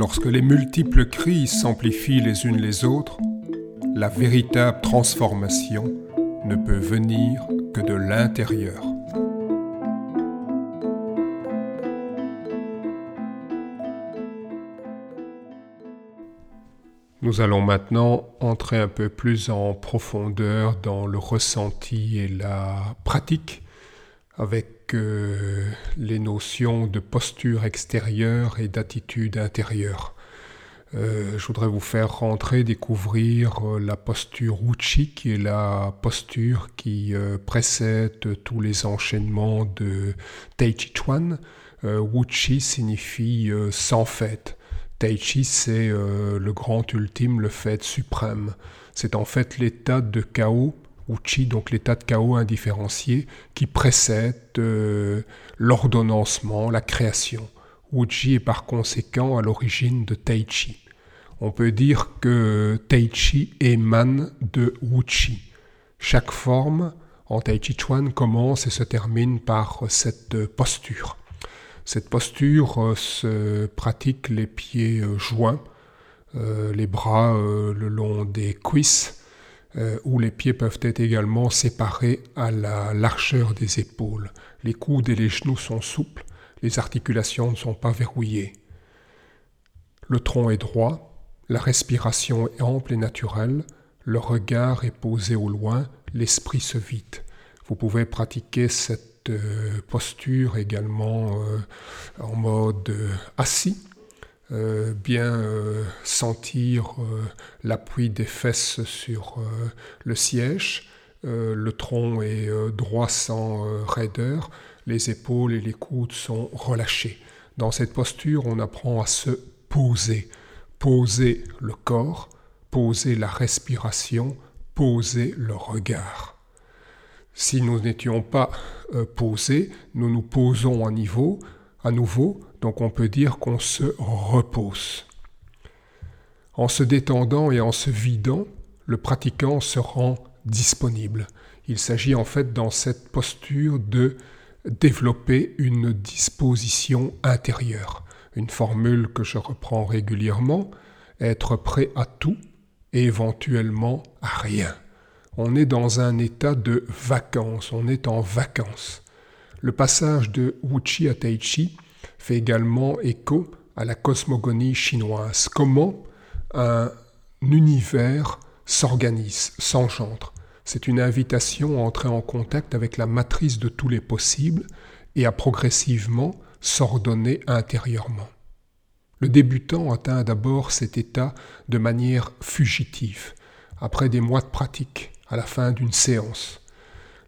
Lorsque les multiples crises s'amplifient les unes les autres, la véritable transformation ne peut venir que de l'intérieur. Nous allons maintenant entrer un peu plus en profondeur dans le ressenti et la pratique avec euh, les notions de posture extérieure et d'attitude intérieure. Euh, je voudrais vous faire rentrer, découvrir euh, la posture Wuchi, qui est la posture qui précède tous les enchaînements de Tai Chi Chuan. Wuchi signifie sans fête. Tai Chi, c'est le grand ultime, le fait suprême. C'est en fait l'état de chaos Uchi, donc l'état de chaos indifférencié qui précède euh, l'ordonnancement, la création. Uchi est par conséquent à l'origine de Taichi. On peut dire que Taichi émane de Wuchi. Chaque forme en Taichi Chuan commence et se termine par cette posture. Cette posture euh, se pratique les pieds euh, joints, les bras le long des cuisses, euh, où les pieds peuvent être également séparés à la largeur des épaules. Les coudes et les genoux sont souples, les articulations ne sont pas verrouillées. Le tronc est droit, la respiration est ample et naturelle, le regard est posé au loin, l'esprit se vide. Vous pouvez pratiquer cette euh, posture également euh, en mode assis euh, bien euh, sentir euh, l'appui des fesses sur le siège. le tronc est droit sans raideur. Les épaules et les coudes sont relâchés. Dans cette posture, on apprend à se poser. Poser le corps, poser la respiration, poser le regard. Si nous n'étions pas posés, nous nous posons à niveau, à nouveau, donc on peut dire qu'on se repose. En se détendant et en se vidant, le pratiquant se rend disponible. Il s'agit en fait dans cette posture de développer une disposition intérieure, une formule que je reprends régulièrement, être prêt à tout et éventuellement à rien. On est dans un état de vacances, on est en vacances. Le passage de Wuchi à Taichi fait également écho à la cosmogonie chinoise. Comment un univers s'organise, s'engendre? C'est une invitation à entrer en contact avec la matrice de tous les possibles et à progressivement s'ordonner intérieurement. Le débutant atteint d'abord cet état de manière fugitive, après des mois de pratique, à la fin d'une séance.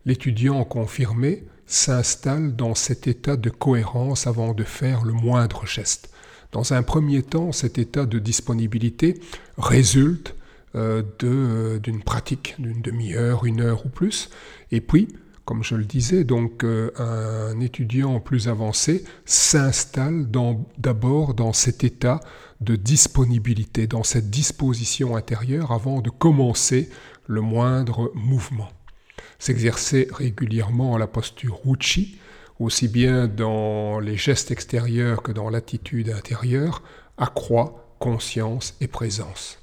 L'étudiant confirmé s'installe dans cet état de cohérence avant de faire le moindre geste. Dans un premier temps, cet état de disponibilité résulte euh, euh, d'une pratique d'une demi-heure, une heure ou plus, et puis, comme je le disais, donc euh, un étudiant plus avancé s'installe d'abord dans cet état de disponibilité, dans cette disposition intérieure avant de commencer le moindre mouvement s'exercer régulièrement à la posture Uchi, aussi bien dans les gestes extérieurs que dans l'attitude intérieure, accroît conscience et présence.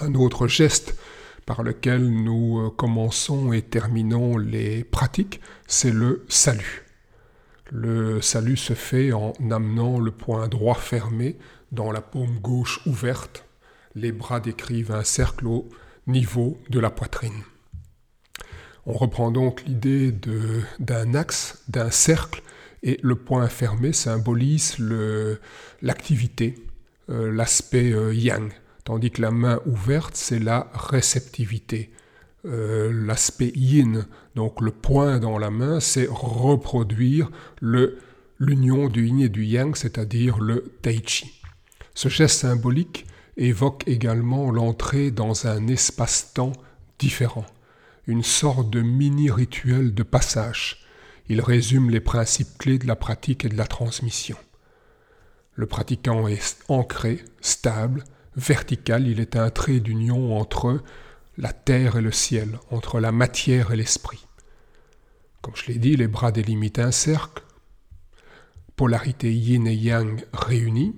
Un autre geste par lequel nous euh, commençons et terminons les pratiques, c'est le salut. Le salut se fait en amenant le poing droit fermé dans la paume gauche ouverte. Les bras décrivent un cercle au niveau de la poitrine. On reprend donc l'idée d'un axe, d'un cercle, et le point fermé symbolise l'activité, euh, l'aspect euh, yang, tandis que la main ouverte, c'est la réceptivité. Euh, l'aspect yin, donc le point dans la main, c'est reproduire l'union du yin et du yang, c'est-à-dire le tai chi. Ce geste symbolique évoque également l'entrée dans un espace-temps différent une sorte de mini-rituel de passage. Il résume les principes clés de la pratique et de la transmission. Le pratiquant est ancré, stable, vertical, il est un trait d'union entre la terre et le ciel, entre la matière et l'esprit. Comme je l'ai dit, les bras délimitent un cercle, polarité yin et yang réunis,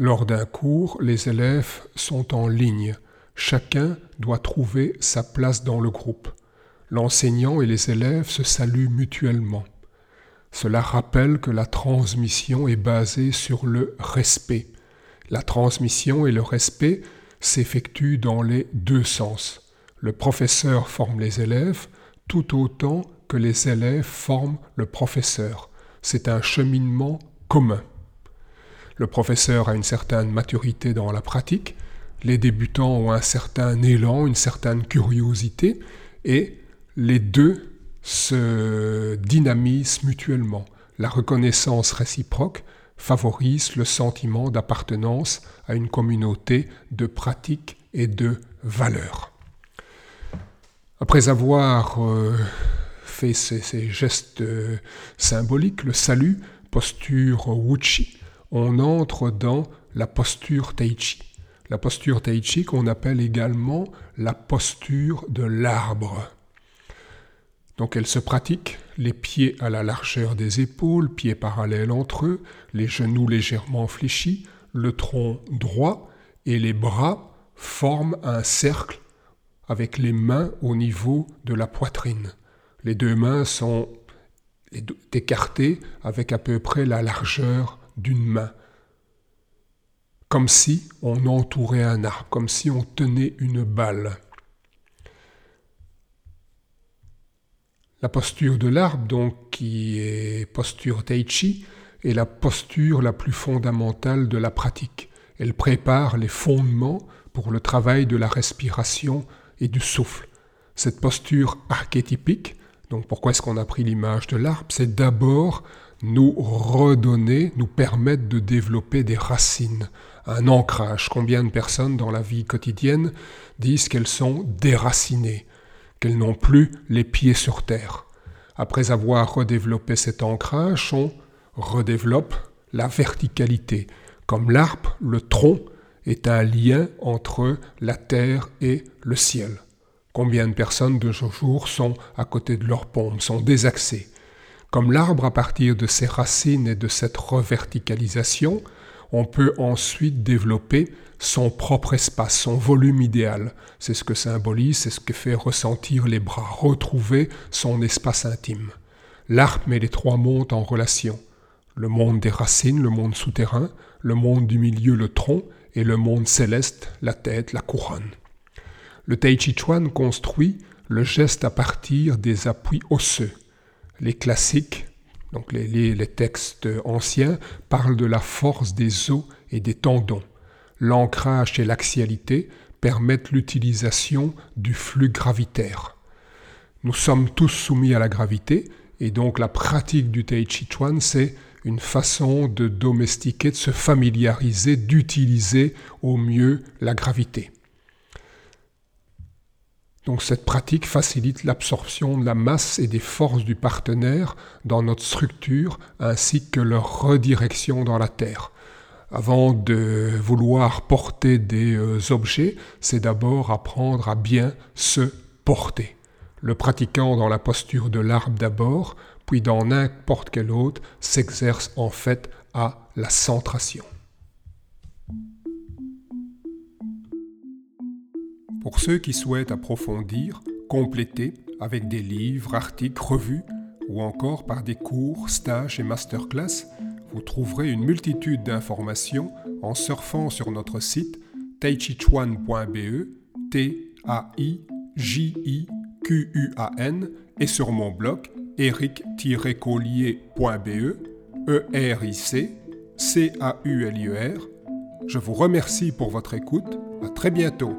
Lors d'un cours, les élèves sont en ligne. Chacun doit trouver sa place dans le groupe. L'enseignant et les élèves se saluent mutuellement. Cela rappelle que la transmission est basée sur le respect. La transmission et le respect s'effectuent dans les deux sens. Le professeur forme les élèves tout autant que les élèves forment le professeur. C'est un cheminement commun. Le professeur a une certaine maturité dans la pratique, les débutants ont un certain élan, une certaine curiosité, et les deux se dynamisent mutuellement. La reconnaissance réciproque favorise le sentiment d'appartenance à une communauté de pratiques et de valeurs. Après avoir euh, fait ces, gestes euh, symboliques, le salut, posture Wuchi, on entre dans la posture Taichi. La posture Taichi qu'on appelle également la posture de l'arbre. Donc elle se pratique, les pieds à la largeur des épaules, pieds parallèles entre eux, les genoux légèrement fléchis, le tronc droit et les bras forment un cercle avec les mains au niveau de la poitrine. Les deux mains sont écartées avec à peu près la largeur d'une main. Comme si on entourait un arbre, comme si on tenait une balle. La posture de l'arbre, donc, qui est posture Taichi, est la posture la plus fondamentale de la pratique. Elle prépare les fondements pour le travail de la respiration et du souffle. Cette posture archétypique, donc pourquoi est-ce qu'on a pris l'image de l'arbre C'est d'abord nous redonner, nous permettre de développer des racines, un ancrage. Combien de personnes dans la vie quotidienne disent qu'elles sont déracinées qu'elles n'ont plus les pieds sur terre. Après avoir redéveloppé cet ancrage, on redéveloppe la verticalité. Comme l'arbre, le tronc est un lien entre la terre et le ciel. Combien de personnes de ce jour sont à côté de leur pompe, sont désaxées? Comme l'arbre, à partir de ses racines et de cette reverticalisation, on peut ensuite développer son propre espace, son volume idéal. C'est ce que symbolise, c'est ce que fait ressentir les bras, retrouver son espace intime. L'arbre met les trois mondes en relation. Le monde des racines, le monde souterrain, le monde du milieu, le tronc, et le monde céleste, la tête, la couronne. Le Tai Chi Chuan construit le geste à partir des appuis osseux. Les classiques donc les, textes anciens parlent de la force des os et des tendons. L'ancrage et l'axialité permettent l'utilisation du flux gravitaire. Nous sommes tous soumis à la gravité, et donc la pratique du Tai Chi Chuan, c'est une façon de domestiquer, de se familiariser, d'utiliser au mieux la gravité. Donc cette pratique facilite l'absorption de la masse et des forces du partenaire dans notre structure ainsi que leur redirection dans la Terre. Avant de vouloir porter des euh, objets, c'est d'abord apprendre à bien se porter. Le pratiquant dans la posture de l'arbre d'abord, puis dans n'importe quel autre, s'exerce en fait à la centration. Pour ceux qui souhaitent approfondir, compléter avec des livres, articles, revues ou encore par des cours, stages et masterclass, vous trouverez une multitude d'informations en surfant sur notre site taichichuan.be, t a i j i q u a n et sur mon blog eric-collier.be, e r i c c a u l e r. Je vous remercie pour votre écoute. À très bientôt.